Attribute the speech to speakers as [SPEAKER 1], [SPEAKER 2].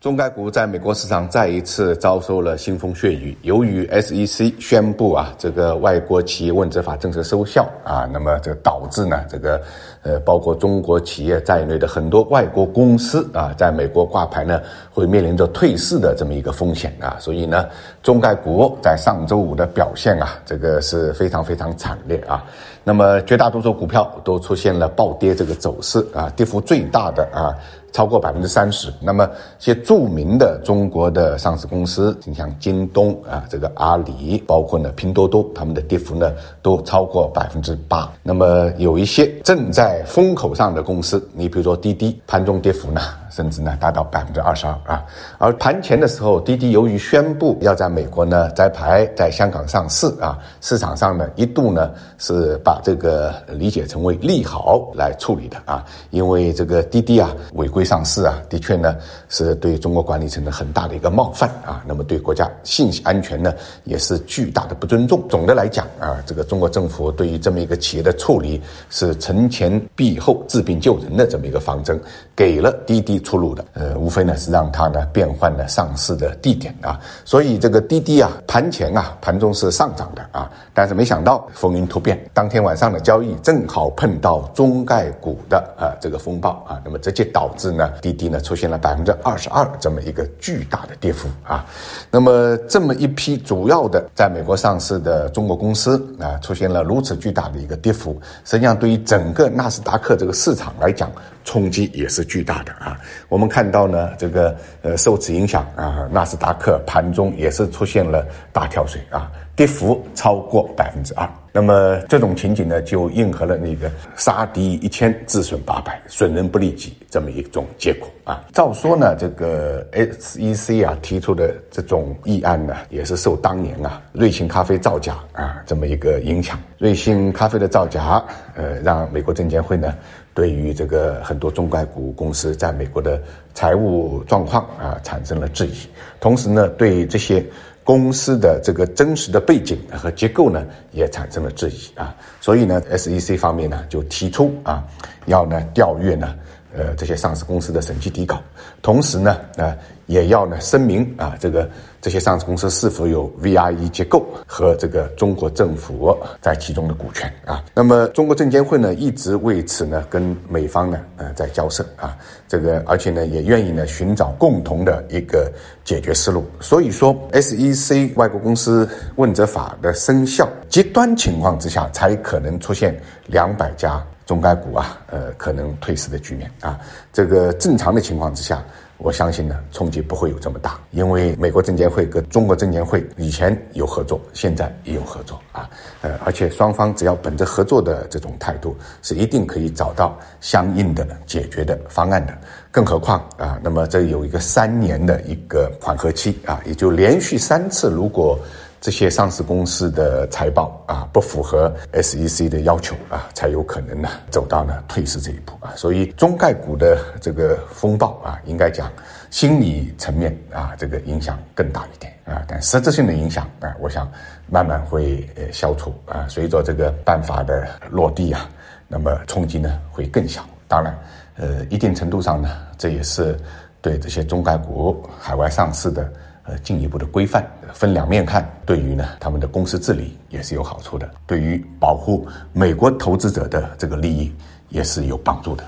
[SPEAKER 1] 中概股在美国市场再一次遭受了腥风血雨。由于 SEC 宣布啊，这个外国企业问责法政策收效啊，那么这导致呢，这个呃，包括中国企业在内的很多外国公司啊，在美国挂牌呢，会面临着退市的这么一个风险啊。所以呢，中概股在上周五的表现啊，这个是非常非常惨烈啊。那么绝大多数股票都出现了暴跌这个走势啊，跌幅最大的啊。超过百分之三十，那么一些著名的中国的上市公司，你像京东啊，这个阿里，包括呢拼多多，他们的跌幅呢都超过百分之八。那么有一些正在风口上的公司，你比如说滴滴，盘中跌幅呢？甚至呢达到百分之二十二啊，而盘前的时候，滴滴由于宣布要在美国呢摘牌，在香港上市啊，市场上呢一度呢是把这个理解成为利好来处理的啊，因为这个滴滴啊违规上市啊，的确呢是对中国管理层的很大的一个冒犯啊，那么对国家信息安全呢也是巨大的不尊重。总的来讲啊，这个中国政府对于这么一个企业的处理是承前避后、治病救人的这么一个方针，给了滴滴。出路的，呃，无非呢是让它呢变换了上市的地点啊，所以这个滴滴啊，盘前啊，盘中是上涨的啊，但是没想到风云突变，当天晚上的交易正好碰到中概股的啊这个风暴啊，那么直接导致呢滴滴呢出现了百分之二十二这么一个巨大的跌幅啊，那么这么一批主要的在美国上市的中国公司啊，出现了如此巨大的一个跌幅，实际上对于整个纳斯达克这个市场来讲，冲击也是巨大的啊。我们看到呢，这个呃受此影响啊，纳斯达克盘中也是出现了大跳水啊，跌幅超过百分之二。那么这种情景呢，就应和了那个杀敌一千，自损八百，损人不利己这么一种结果啊。照说呢，这个 SEC 啊提出的这种议案呢，也是受当年啊瑞幸咖啡造假啊这么一个影响。瑞幸咖啡的造假，呃，让美国证监会呢。对于这个很多中概股公司在美国的财务状况啊，产生了质疑。同时呢，对这些公司的这个真实的背景和结构呢，也产生了质疑啊。所以呢，SEC 方面呢就提出啊，要呢调阅呢，呃，这些上市公司的审计底稿，同时呢，呃。也要呢声明啊，这个这些上市公司是否有 VIE 结构和这个中国政府在其中的股权啊？那么中国证监会呢一直为此呢跟美方呢呃在交涉啊，这个而且呢也愿意呢寻找共同的一个解决思路。所以说 SEC 外国公司问责法的生效，极端情况之下才可能出现两百家中概股啊呃可能退市的局面啊。这个正常的情况之下。我相信呢，冲击不会有这么大，因为美国证监会跟中国证监会以前有合作，现在也有合作啊，呃，而且双方只要本着合作的这种态度，是一定可以找到相应的解决的方案的。更何况啊，那么这有一个三年的一个缓和期啊，也就连续三次，如果。这些上市公司的财报啊不符合 SEC 的要求啊，才有可能呢走到呢退市这一步啊。所以中概股的这个风暴啊，应该讲心理层面啊这个影响更大一点啊，但实质性的影响啊，我想慢慢会呃消除啊。随着这个办法的落地啊，那么冲击呢会更小。当然，呃，一定程度上呢，这也是对这些中概股海外上市的。呃，进一步的规范，分两面看，对于呢他们的公司治理也是有好处的，对于保护美国投资者的这个利益也是有帮助的。